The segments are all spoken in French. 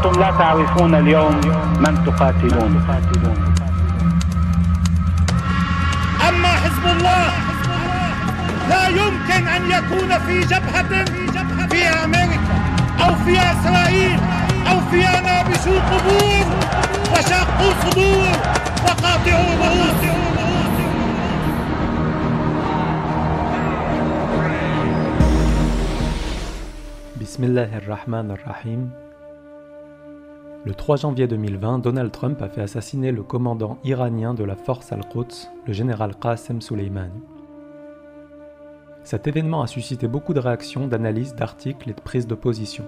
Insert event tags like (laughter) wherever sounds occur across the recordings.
أنتم لا تعرفون اليوم من تقاتلون. أما حزب الله لا يمكن أن يكون في جبهة في أمريكا أو في إسرائيل أو في نابشوا قبور وشقوا صدور وقاطعوا رؤوس Bismillahirrahmanirrahim. Le 3 janvier 2020, Donald Trump a fait assassiner le commandant iranien de la force Al-Quds, le général Qasem Soleimani. Cet événement a suscité beaucoup de réactions, d'analyses, d'articles et de prises de position.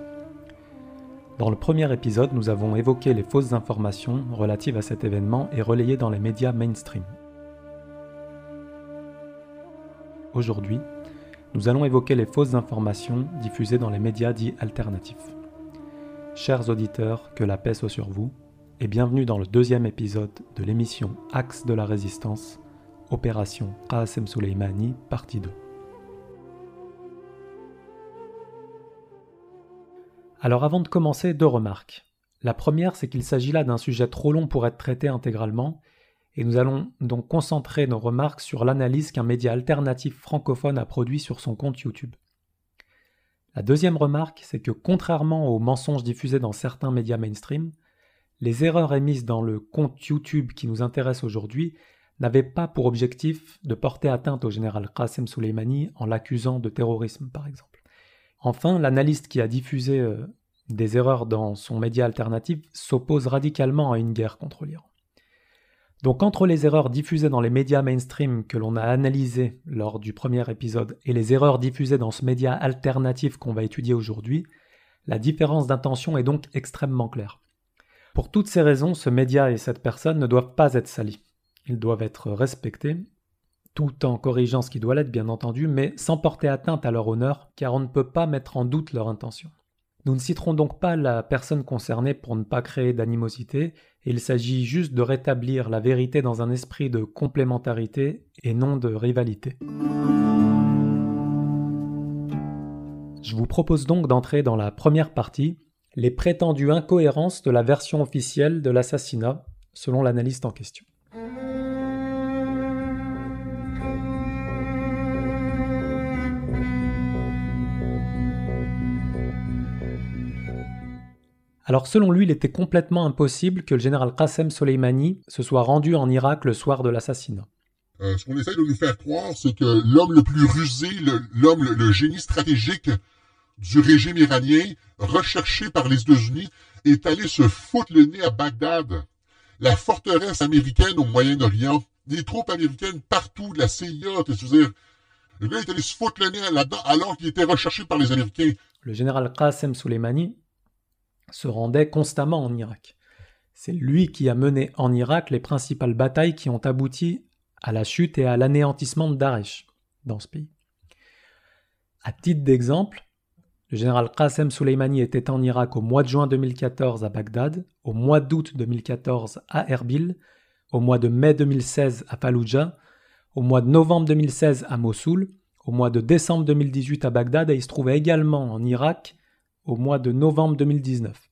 Dans le premier épisode, nous avons évoqué les fausses informations relatives à cet événement et relayées dans les médias mainstream. Aujourd'hui, nous allons évoquer les fausses informations diffusées dans les médias dits alternatifs. Chers auditeurs, que la paix soit sur vous, et bienvenue dans le deuxième épisode de l'émission Axe de la résistance, Opération Qasem Soleimani, partie 2. Alors avant de commencer, deux remarques. La première, c'est qu'il s'agit là d'un sujet trop long pour être traité intégralement, et nous allons donc concentrer nos remarques sur l'analyse qu'un média alternatif francophone a produit sur son compte YouTube. La deuxième remarque, c'est que contrairement aux mensonges diffusés dans certains médias mainstream, les erreurs émises dans le compte YouTube qui nous intéresse aujourd'hui n'avaient pas pour objectif de porter atteinte au général Qasem Soleimani en l'accusant de terrorisme, par exemple. Enfin, l'analyste qui a diffusé euh, des erreurs dans son média alternatif s'oppose radicalement à une guerre contre l'Iran. Donc entre les erreurs diffusées dans les médias mainstream que l'on a analysées lors du premier épisode et les erreurs diffusées dans ce média alternatif qu'on va étudier aujourd'hui, la différence d'intention est donc extrêmement claire. Pour toutes ces raisons, ce média et cette personne ne doivent pas être salis. Ils doivent être respectés tout en corrigeant ce qui doit l'être bien entendu, mais sans porter atteinte à leur honneur, car on ne peut pas mettre en doute leur intention. Nous ne citerons donc pas la personne concernée pour ne pas créer d'animosité, il s'agit juste de rétablir la vérité dans un esprit de complémentarité et non de rivalité. Je vous propose donc d'entrer dans la première partie, les prétendues incohérences de la version officielle de l'assassinat, selon l'analyste en question. Alors selon lui, il était complètement impossible que le général Qassem Soleimani se soit rendu en Irak le soir de l'assassinat. Euh, ce qu'on essaie de nous faire croire, c'est que l'homme le plus rusé, l'homme, le, génie stratégique du régime iranien, recherché par les États-Unis, est allé se foutre le nez à Bagdad, la forteresse américaine au Moyen-Orient, des troupes américaines partout, de la CIA, cest dire le gars est allé se foutre le nez là-dedans alors qu'il était recherché par les Américains. Le général Qassem Soleimani se rendait constamment en Irak. C'est lui qui a mené en Irak les principales batailles qui ont abouti à la chute et à l'anéantissement de Daesh dans ce pays. À titre d'exemple, le général Qassem Soleimani était en Irak au mois de juin 2014 à Bagdad, au mois d'août 2014 à Erbil, au mois de mai 2016 à Fallujah, au mois de novembre 2016 à Mossoul, au mois de décembre 2018 à Bagdad et il se trouvait également en Irak au mois de novembre 2019.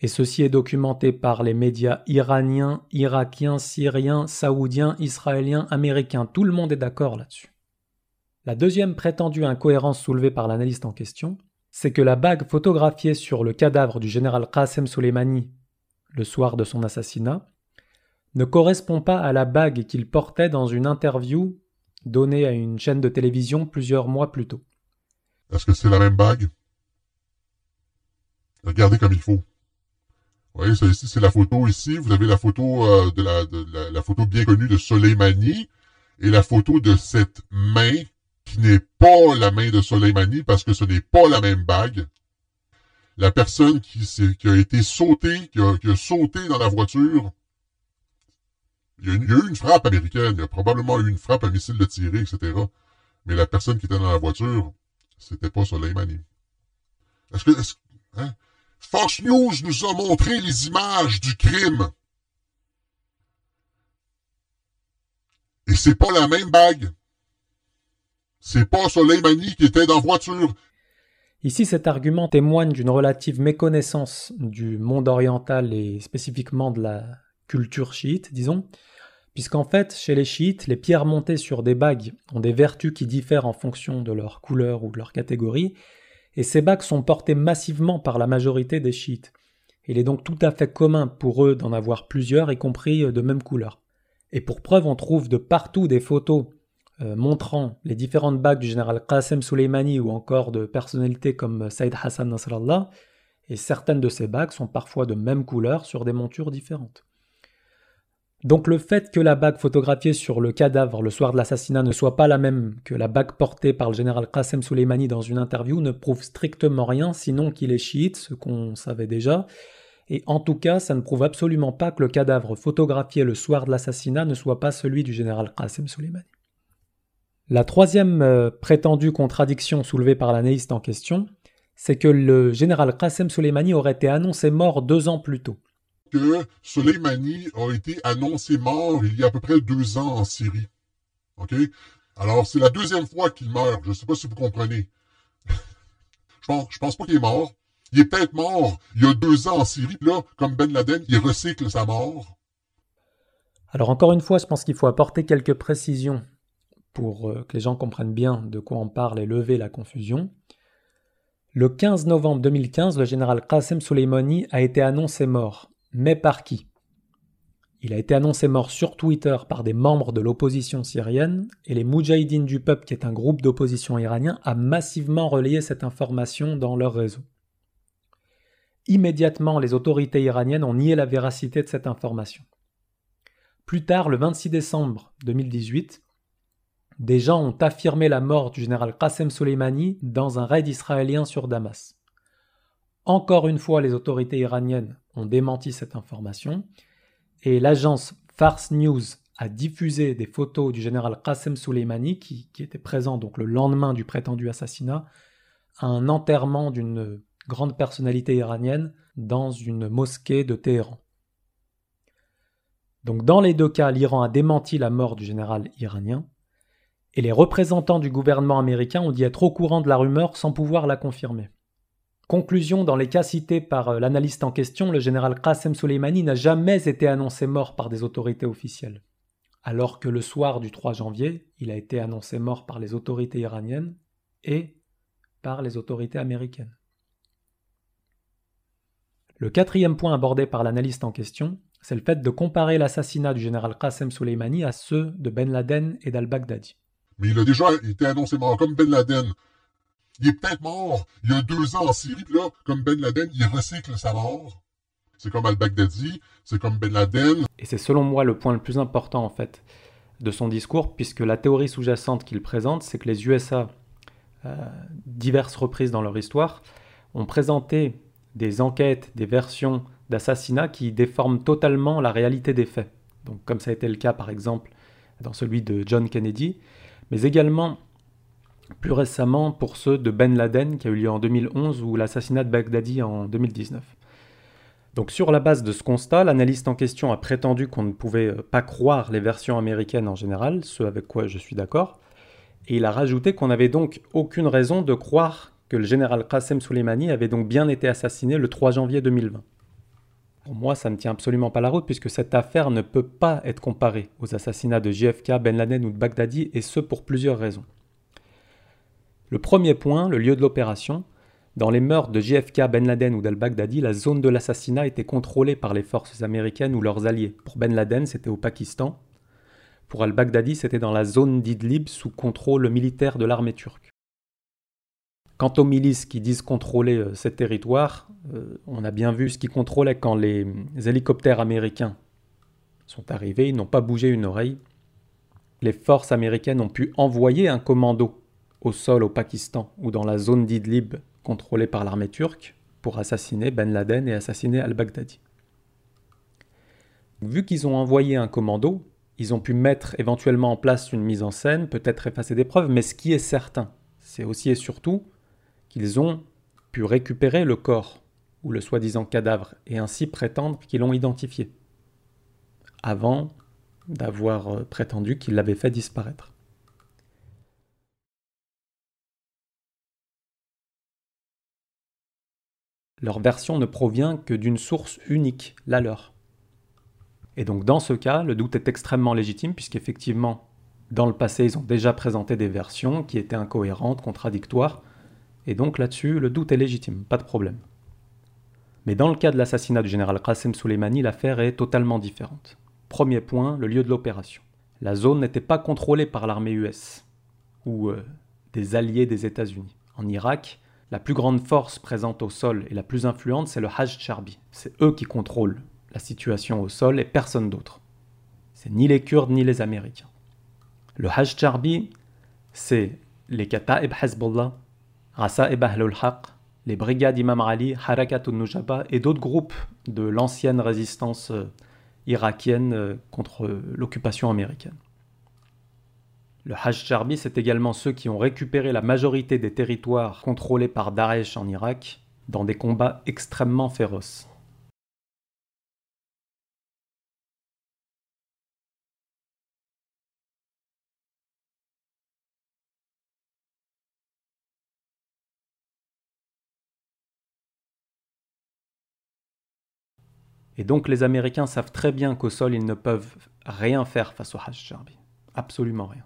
Et ceci est documenté par les médias iraniens, irakiens, syriens, saoudiens, israéliens, américains. Tout le monde est d'accord là-dessus. La deuxième prétendue incohérence soulevée par l'analyste en question, c'est que la bague photographiée sur le cadavre du général Qassem Soleimani le soir de son assassinat ne correspond pas à la bague qu'il portait dans une interview donnée à une chaîne de télévision plusieurs mois plus tôt. Est-ce que c'est la même bague? Regardez comme il faut. Vous voyez, ça ici, c'est la photo ici. Vous avez la photo euh, de, la, photo bien connue de Soleimani et la photo de cette main qui n'est pas la main de Soleimani parce que ce n'est pas la même bague. La personne qui, a été sautée, qui a, sauté dans la voiture, il y, a, eu une frappe américaine, il y a probablement eu une frappe à missile de tiré, etc. Mais la personne qui était dans la voiture, c'était pas Soleimani. Est-ce que, hein? Fox News nous a montré les images du crime. Et c'est pas la même bague. C'est pas Soleimani qui était dans la voiture. Ici, cet argument témoigne d'une relative méconnaissance du monde oriental et spécifiquement de la culture chiite, disons, puisqu'en fait, chez les chiites, les pierres montées sur des bagues ont des vertus qui diffèrent en fonction de leur couleur ou de leur catégorie, et ces bagues sont portées massivement par la majorité des chiites. Il est donc tout à fait commun pour eux d'en avoir plusieurs, y compris de même couleur. Et pour preuve, on trouve de partout des photos euh, montrant les différentes bagues du général Qasem Soleimani ou encore de personnalités comme Saïd Hassan Nasrallah, et certaines de ces bagues sont parfois de même couleur sur des montures différentes. Donc le fait que la bague photographiée sur le cadavre le soir de l'assassinat ne soit pas la même que la bague portée par le général Qasem Soleimani dans une interview ne prouve strictement rien, sinon qu'il est chiite, ce qu'on savait déjà, et en tout cas ça ne prouve absolument pas que le cadavre photographié le soir de l'assassinat ne soit pas celui du général Qasem Soleimani. La troisième euh, prétendue contradiction soulevée par l'analyste en question, c'est que le général Qasem Soleimani aurait été annoncé mort deux ans plus tôt. Que Soleimani a été annoncé mort il y a à peu près deux ans en Syrie. OK? Alors, c'est la deuxième fois qu'il meurt. Je ne sais pas si vous comprenez. (laughs) je, pense, pense pas qu'il est mort. Il est peut-être mort il y a deux ans en Syrie. Là, comme Ben Laden, il recycle sa mort. Alors, encore une fois, je pense qu'il faut apporter quelques précisions pour euh, que les gens comprennent bien de quoi on parle et lever la confusion. Le 15 novembre 2015, le général Qasem Soleimani a été annoncé mort. Mais par qui? Il a été annoncé mort sur Twitter par des membres de l'opposition syrienne et les Moudjahidines du peuple, qui est un groupe d'opposition iranien, a massivement relayé cette information dans leur réseau. Immédiatement, les autorités iraniennes ont nié la véracité de cette information. Plus tard, le 26 décembre 2018, des gens ont affirmé la mort du général Qassem Soleimani dans un raid israélien sur Damas. Encore une fois, les autorités iraniennes ont démenti cette information et l'agence Fars News a diffusé des photos du général Qassem Soleimani qui, était présent donc le lendemain du prétendu assassinat à un enterrement d'une grande personnalité iranienne dans une mosquée de Téhéran. Donc dans les deux cas, l'Iran a démenti la mort du général iranien, et les représentants du gouvernement américain ont dit être au courant de la rumeur sans pouvoir la confirmer. Conclusion, dans les cas cités par euh, l'analyste en question, le général Qasem Soleimani n'a jamais été annoncé mort par des autorités officielles, alors que le soir du 3 janvier, il a été annoncé mort par les autorités iraniennes et par les autorités américaines. Le quatrième point abordé par l'analyste en question, c'est le fait de comparer l'assassinat du général Qasem Soleimani à ceux de Ben Laden et d'al-Baghdadi mais il a déjà été annoncé mort, comme Ben Laden. Il est peut-être mort il y a deux ans en Syrie, là, comme Ben Laden, il recycle sa mort. C'est comme al-Baghdadi, c'est comme Ben Laden. Et c'est selon moi le point le plus important, en fait, de son discours, puisque la théorie sous-jacente qu'il présente, c'est que les USA, euh, diverses reprises dans leur histoire, ont présenté des enquêtes, des versions d'assassinats qui déforment totalement la réalité des faits. Donc, comme ça a été le cas, par exemple, dans celui de John Kennedy, mais également plus récemment pour ceux de Ben Laden qui a eu lieu en 2011 ou l'assassinat de Baghdadi en 2019. Donc sur la base de ce constat, l'analyste en question a prétendu qu'on ne pouvait euh, pas croire les versions américaines en général, ce avec quoi je suis d'accord, et il a rajouté qu'on n'avait donc aucune raison de croire que le général Qasem Soleimani avait donc bien été assassiné le 3 janvier 2020. Pour moi, ça ne tient absolument pas la route puisque cette affaire ne peut pas être comparée aux assassinats de JFK, Ben Laden ou de Baghdadi, et ce pour plusieurs raisons. Le premier point, le lieu de l'opération. Dans les meurtres de JFK, Ben Laden ou d'al-Baghdadi, la zone de l'assassinat était contrôlée par les forces américaines ou leurs alliés. Pour Ben Laden, c'était au Pakistan. Pour al-Baghdadi, c'était dans la zone d'Idlib sous contrôle militaire de l'armée turque. Quant aux milices qui disent contrôler euh, ces territoires, euh, on a bien vu ce qu'ils contrôlaient quand les, hélicoptères américains sont arrivés, ils n'ont pas bougé une oreille. Les forces américaines ont pu envoyer un commando au sol au Pakistan ou dans la zone d'Idlib contrôlée par l'armée turque pour assassiner Ben Laden et assassiner al-Baghdadi. Vu qu'ils ont envoyé un commando, ils ont pu mettre éventuellement en place une mise en scène, peut-être effacer des preuves, mais ce qui est certain, c'est aussi et surtout qu'ils ont pu récupérer le corps ou le soi-disant cadavre et ainsi prétendre qu'ils l'ont identifié, avant d'avoir euh, prétendu qu'ils l'avaient fait disparaître. Leur version ne provient que d'une source unique, la leur. Et donc dans ce cas, le doute est extrêmement légitime puisqu'effectivement, dans le passé, ils ont déjà présenté des versions qui étaient incohérentes, contradictoires, et donc là-dessus, le doute est légitime, pas de problème. Mais dans le cas de l'assassinat du général Qassem Soleimani, l'affaire est totalement différente. Premier point, le lieu de l'opération. La zone n'était pas contrôlée par l'armée US ou euh, des alliés des États-Unis. En Irak, la plus grande force présente au sol et la plus influente, c'est le Hajj Charbi. C'est eux qui contrôlent la situation au sol et personne d'autre. C'est ni les Kurdes ni les Américains. Le Hajj Charbi, c'est les Kata'ib Hezbollah, Rasa'ib Ahlul Haq, les brigades Imam Ali, Harakat nujaba et d'autres groupes de l'ancienne résistance euh, irakienne euh, contre l'occupation américaine. Le Hajj Charbi, c'est également ceux qui ont récupéré la majorité des territoires contrôlés par Daesh en Irak dans des combats extrêmement féroces. Et donc les Américains savent très bien qu'au sol, ils ne peuvent rien faire face au Hajj. Absolument rien.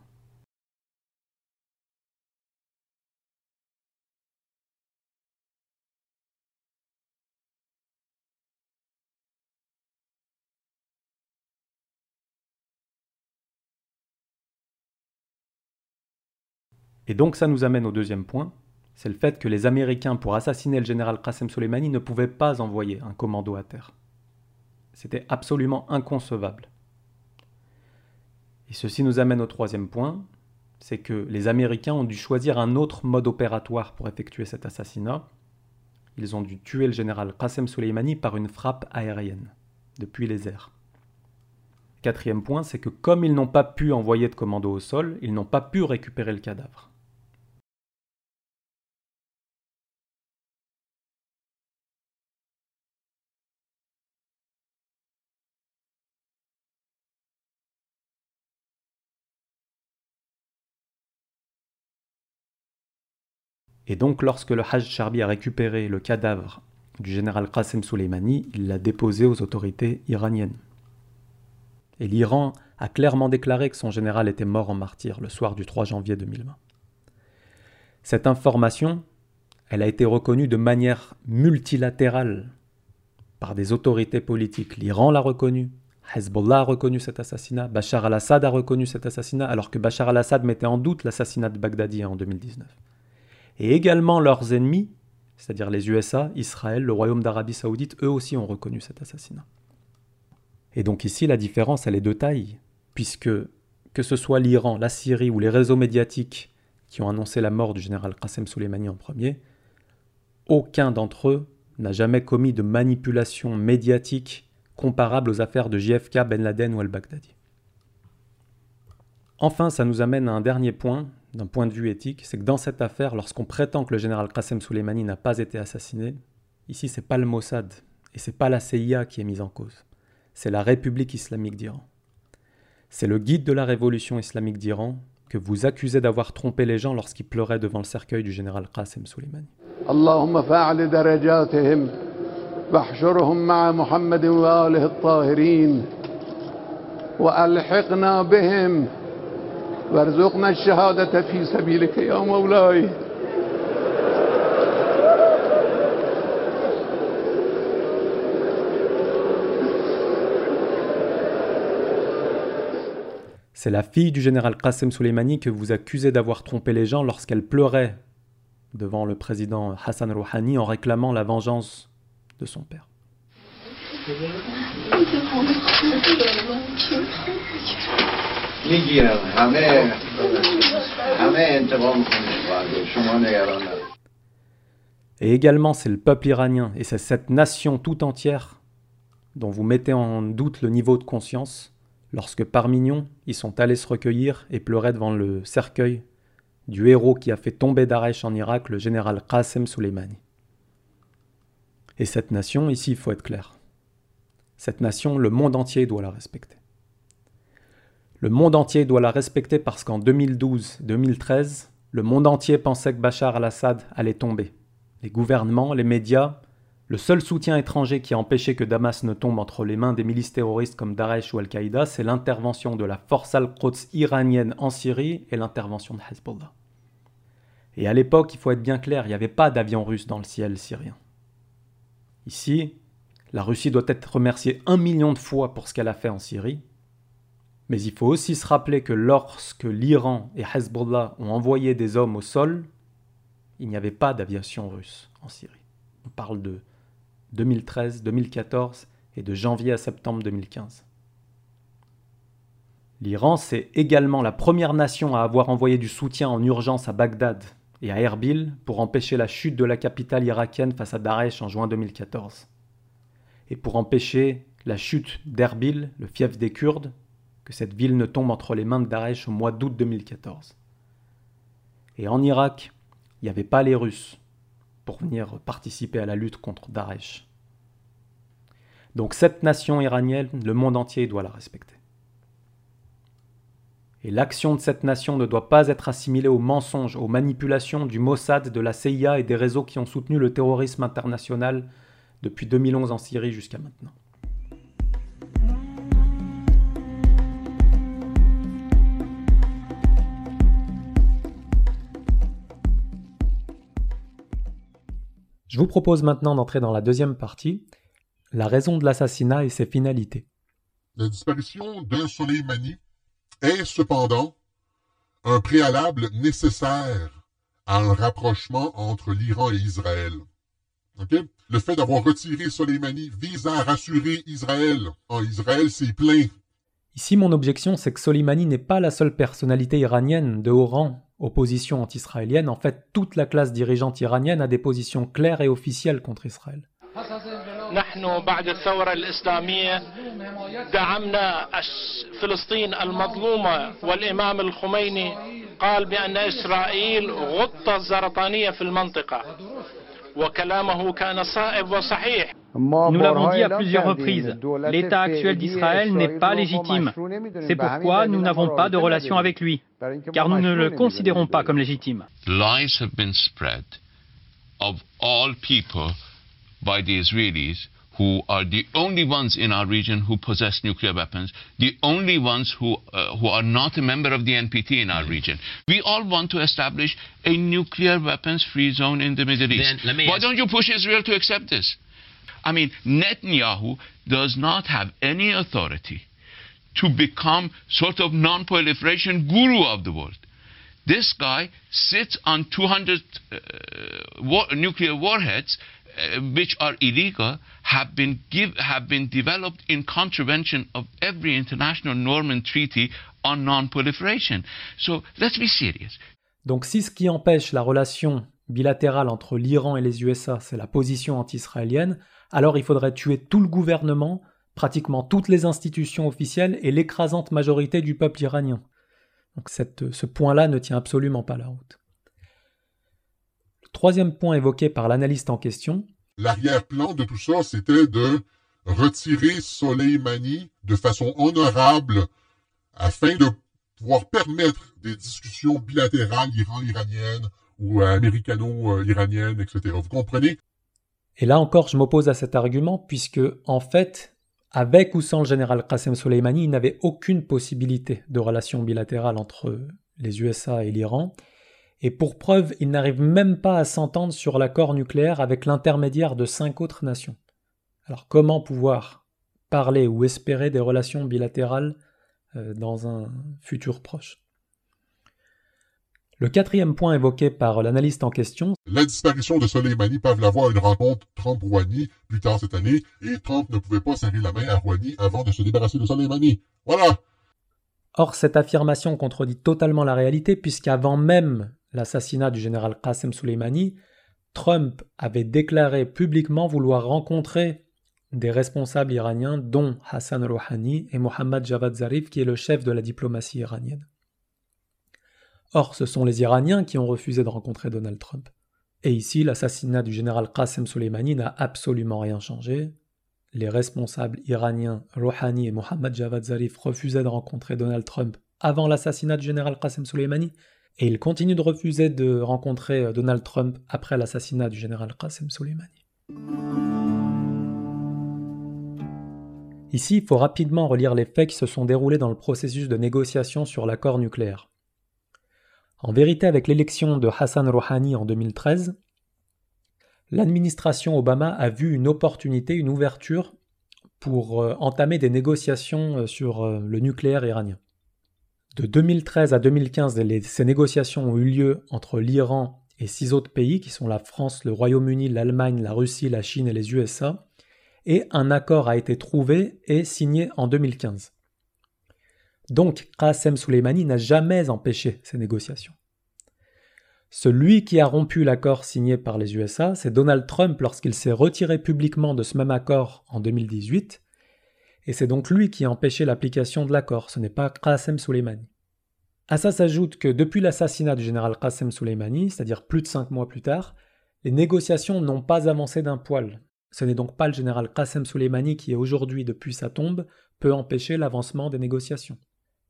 Et donc ça nous amène au deuxième point, c'est le fait que les Américains, pour assassiner le général Qassem Soleimani, ne pouvaient pas envoyer un commando à terre. C'était absolument inconcevable. Et ceci nous amène au troisième point, c'est que les Américains ont dû choisir un autre mode opératoire pour effectuer cet assassinat. Ils ont dû tuer le général Qassem Soleimani par une frappe aérienne, depuis les airs. Quatrième point, c'est que comme ils n'ont pas pu envoyer de commando au sol, ils n'ont pas pu récupérer le cadavre. Et donc, lorsque le Hajj Charbi a récupéré le cadavre du général Qassem Soleimani, il l'a déposé aux autorités iraniennes. Et l'Iran a clairement déclaré que son général était mort en martyr le soir du 3 janvier 2020. Cette information, elle a été reconnue de manière multilatérale par des autorités politiques. L'Iran l'a reconnue, Hezbollah a reconnu cet assassinat, Bachar al-Assad a reconnu cet assassinat, alors que Bachar al-Assad mettait en doute l'assassinat de Baghdadi en 2019 et également leurs ennemis, c'est-à-dire les USA, Israël, le Royaume d'Arabie saoudite, eux aussi ont reconnu cet assassinat. Et donc ici, la différence, elle est de taille, puisque que ce soit l'Iran, la Syrie ou les réseaux médiatiques qui ont annoncé la mort du général Qassem Soleimani en premier, aucun d'entre eux n'a jamais commis de manipulation médiatique comparable aux affaires de JFK, Ben Laden ou al-Baghdadi. Enfin, ça nous amène à un dernier point d'un point de vue éthique, c'est que dans cette affaire, lorsqu'on prétend que le général Qassem Soleimani n'a pas été assassiné, ici c'est pas le Mossad et c'est pas la CIA qui est mise en cause, c'est la République islamique d'Iran. C'est le guide de la révolution islamique d'Iran que vous accusez d'avoir trompé les gens lorsqu'ils pleuraient devant le cercueil du général Qassem Soleimani. وارزقنا الشهادة في سبيلك يا مولاي C'est la fille du général Qassem Soleimani que vous accusez d'avoir trompé les gens lorsqu'elle pleurait devant le président Hassan Rouhani en réclamant la vengeance de son père. Et également, c'est le peuple iranien et c'est cette nation tout entière dont vous mettez en doute le niveau de conscience lorsque par millions, ils sont allés se recueillir et pleurer devant le cercueil du héros qui a fait tomber Daesh en Irak, le général Qassem Soleimani. Et cette nation, ici, il faut être clair. Cette nation, le monde entier doit la respecter. Le monde entier doit la respecter parce qu'en 2012-2013, le monde entier pensait que Bachar al-Assad allait tomber. Les gouvernements, les médias, Le seul soutien étranger qui a empêché que Damas ne tombe entre les mains des milices terroristes comme Daesh ou Al-Qaïda, c'est l'intervention de la force al-Quds iranienne en Syrie et l'intervention de Hezbollah. Et à l'époque, il faut être bien clair, il n'y avait pas d'avion russe dans le ciel syrien. Ici, la Russie doit être remerciée un million de fois pour ce qu'elle a fait en Syrie, mais il faut aussi se rappeler que lorsque l'Iran et Hezbollah ont envoyé des hommes au sol, il n'y avait pas d'aviation russe en Syrie. On parle de 2013, 2014 et de janvier à septembre 2015. L'Iran, c'est également la première nation à avoir envoyé du soutien en urgence à Bagdad et à Erbil pour empêcher la chute de la capitale irakienne face à Daesh en juin 2014. Et pour empêcher la chute d'Erbil, le fief des Kurdes, que cette ville ne tombe entre les mains de Daesh au mois d'août 2014. Et en Irak, il n'y avait pas les Russes pour venir participer à la lutte contre Daesh. Donc cette nation iranienne, le monde entier doit la respecter. Et l'action de cette nation ne doit pas être assimilée aux mensonges, aux manipulations du Mossad, de la CIA et des réseaux qui ont soutenu le terrorisme international depuis 2011 en Syrie jusqu'à maintenant. Je vous propose maintenant d'entrer dans la deuxième partie, la raison de l'assassinat et ses finalités. La disparition d'un Soleimani est cependant un préalable nécessaire à un rapprochement entre l'Iran et Israël. Le fait d'avoir retiré Soleimani vise à rassurer Israël. En Israël, c'est plein. Ici, mon objection, c'est que Soleimani n'est pas la seule personnalité iranienne de haut rang, opposition anti-israélienne. En fait, toute la classe dirigeante iranienne a des positions claires et officielles contre Israël. نحن بعد الثورة الإسلامية دعمنا فلسطين المظلومة والإمام الخميني قال بأن إسرائيل غطة الزرطانية في المنطقة وكلامه كان صائب وصحيح Nous l'avons dit à plusieurs reprises, l'État actuel d'Israël n'est pas légitime. C'est pourquoi nous n'avons pas de relation avec lui, car nous ne le considérons pas comme légitime. Lies have been spread of all people by the Israelis, who are the only ones in our region who possess nuclear weapons, the only ones who, uh, who are not a member of the NPT in our region. We all want to establish a nuclear weapons free zone in the Middle East. Why don't you push Israel to accept this? I mean, Netanyahu does not have any authority to become sort of non-proliferation guru of the world. This guy sits on 200 uh, war nuclear warheads uh, which are illegal have been, give, have been developed in contravention of every international norm and treaty on non-proliferation. So let's be serious. Donc si ce qui empêche la relation bilatérale entre l'Iran et les USA, c'est la position anti-israélienne, alors il faudrait tuer tout le gouvernement, pratiquement toutes les institutions officielles et l'écrasante majorité du peuple iranien. Donc ce point-là ne tient absolument pas la route. Troisième point évoqué par l'analyste en question. L'arrière-plan de tout ça, c'était de retirer Soleimani de façon honorable afin de pouvoir permettre des discussions bilatérales iran-iraniennes ou américano-iraniennes, etc. Vous comprenez? Et là encore, je m'oppose à cet argument puisque, en fait, avec ou sans le général Qasem Soleimani, il n'avait aucune possibilité de relation bilatérale entre les USA et l'Iran. Et pour preuve, il n'arrive même pas à s'entendre sur l'accord nucléaire avec l'intermédiaire de cinq autres nations. Alors comment pouvoir parler ou espérer des relations bilatérales euh, dans un futur proche? Le quatrième point évoqué par l'analyste en question, la disparition de Soleimani Pavlova avoir une rencontre Trump-Rouhani plus tard cette année, et Trump ne pouvait pas serrer la main à Rouhani avant de se débarrasser de Soleimani. Voilà. Or, cette affirmation contredit totalement la réalité, puisqu'avant même l'assassinat du général Qasem Soleimani, Trump avait déclaré publiquement vouloir rencontrer des responsables iraniens, dont Hassan Rouhani et Mohammad Javad Zarif, qui est le chef de la diplomatie iranienne. Or, ce sont les Iraniens qui ont refusé de rencontrer Donald Trump. Et ici, l'assassinat du général Qasem Soleimani n'a absolument rien changé. Les responsables iraniens Rouhani et Mohammad Javad Zarif refusaient de rencontrer Donald Trump avant l'assassinat du général Qasem Soleimani, et ils continuent de refuser de rencontrer Donald Trump après l'assassinat du général Qasem Soleimani. Ici, il faut rapidement relire les faits qui se sont déroulés dans le processus de négociation sur l'accord nucléaire. En vérité, avec l'élection de Hassan Rouhani en 2013, l'administration Obama a vu une opportunité, une ouverture pour euh, entamer des négociations euh, sur euh, le nucléaire iranien. De 2013 à 2015, ces négociations ont eu lieu entre l'Iran et six autres pays, qui sont la France, le Royaume-Uni, l'Allemagne, la Russie, la Chine et les USA, et un accord a été trouvé et signé en 2015. Donc Qasem Soleimani n'a jamais empêché ces négociations. Celui qui a rompu l'accord signé par les USA, c'est Donald Trump lorsqu'il s'est retiré publiquement de ce même accord en 2018, et c'est donc lui qui a empêché l'application de l'accord, ce n'est pas Qasem Soleimani. À ça s'ajoute que depuis l'assassinat du général Qasem Soleimani, c'est-à-dire plus de cinq mois plus tard, les négociations n'ont pas avancé d'un poil. Ce n'est donc pas le général Qasem Soleimani qui, aujourd'hui depuis sa tombe, peut empêcher l'avancement des négociations.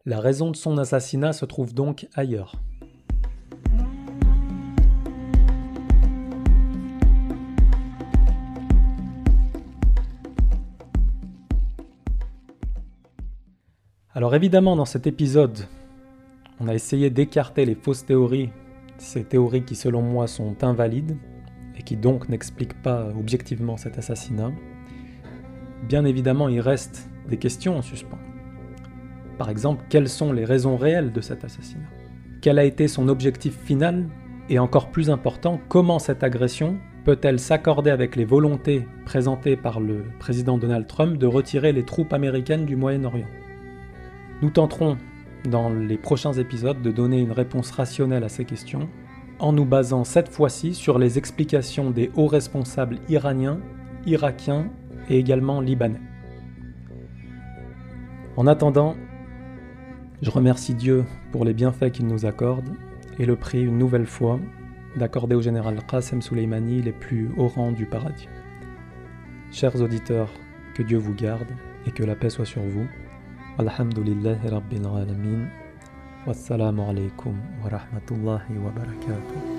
La raison de son assassinat se trouve donc ailleurs. Alors évidemment, dans cet épisode, on a essayé d'écarter les fausses théories, ces théories qui selon moi sont invalides et qui donc n'expliquent pas objectivement cet assassinat. Bien évidemment, il reste des questions en suspens. Par exemple, quelles sont les raisons réelles de cet assassinat? Quel a été son objectif final? Et encore plus important, comment cette agression peut-elle s'accorder avec les volontés présentées par le président Donald Trump de retirer les troupes américaines du Moyen-Orient? Nous tenterons dans les prochains épisodes de donner une réponse rationnelle à ces questions, en nous basant cette fois-ci sur les explications des hauts responsables iraniens, irakiens et également libanais. En attendant, je remercie Dieu pour les bienfaits qu'il nous accorde et le prie une nouvelle fois d'accorder au général Qasem Soleimani les plus hauts rangs du paradis. Chers auditeurs, que Dieu vous garde et que la paix soit sur vous. Alhamdulillahi Rabbil Alameen. Wassalamu alaikum wa rahmatullahi wa barakatuh.